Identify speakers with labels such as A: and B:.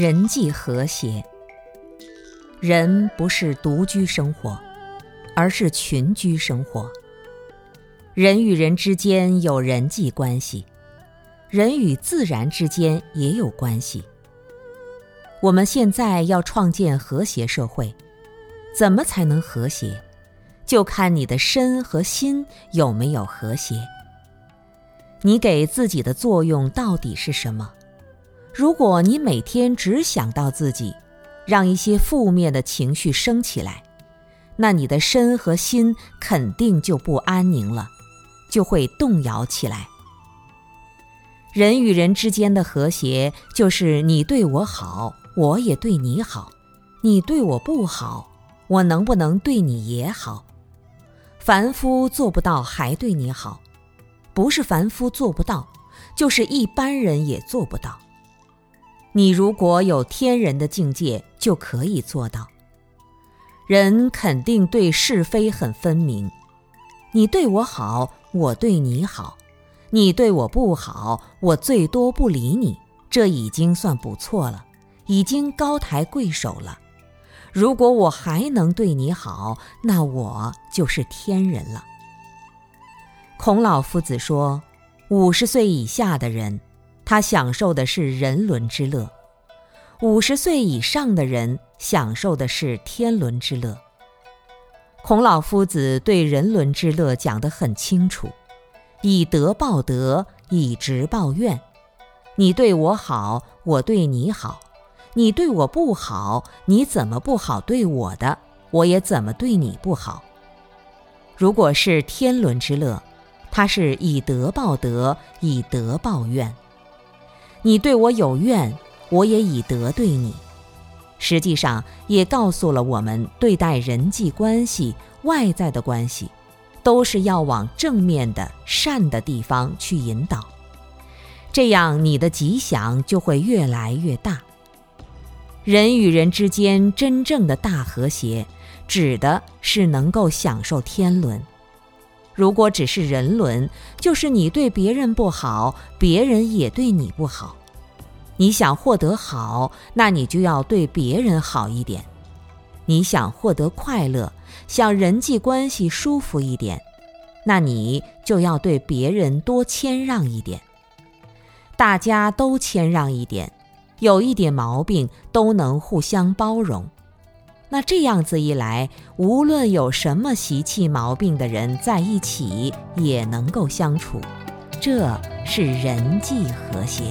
A: 人际和谐。人不是独居生活，而是群居生活。人与人之间有人际关系，人与自然之间也有关系。我们现在要创建和谐社会，怎么才能和谐？就看你的身和心有没有和谐。你给自己的作用到底是什么？如果你每天只想到自己，让一些负面的情绪升起来，那你的身和心肯定就不安宁了，就会动摇起来。人与人之间的和谐，就是你对我好，我也对你好；你对我不好，我能不能对你也好？凡夫做不到还对你好，不是凡夫做不到，就是一般人也做不到。你如果有天人的境界，就可以做到。人肯定对是非很分明，你对我好，我对你好；你对我不好，我最多不理你，这已经算不错了，已经高抬贵手了。如果我还能对你好，那我就是天人了。孔老夫子说：“五十岁以下的人。”他享受的是人伦之乐，五十岁以上的人享受的是天伦之乐。孔老夫子对人伦之乐讲得很清楚：以德报德，以直报怨。你对我好，我对你好；你对我不好，你怎么不好对我的，我也怎么对你不好。如果是天伦之乐，他是以德报德，以德报怨。你对我有怨，我也以德对你。实际上，也告诉了我们对待人际关系、外在的关系，都是要往正面的、善的地方去引导。这样，你的吉祥就会越来越大。人与人之间真正的大和谐，指的是能够享受天伦。如果只是人伦，就是你对别人不好，别人也对你不好。你想获得好，那你就要对别人好一点；你想获得快乐，想人际关系舒服一点，那你就要对别人多谦让一点。大家都谦让一点，有一点毛病都能互相包容。那这样子一来，无论有什么习气毛病的人在一起，也能够相处，这是人际和谐。